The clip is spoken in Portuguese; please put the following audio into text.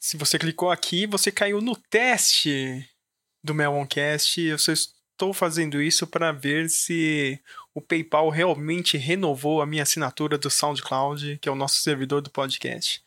Se você clicou aqui, você caiu no teste do Meloncast. Eu só estou fazendo isso para ver se o PayPal realmente renovou a minha assinatura do SoundCloud, que é o nosso servidor do podcast.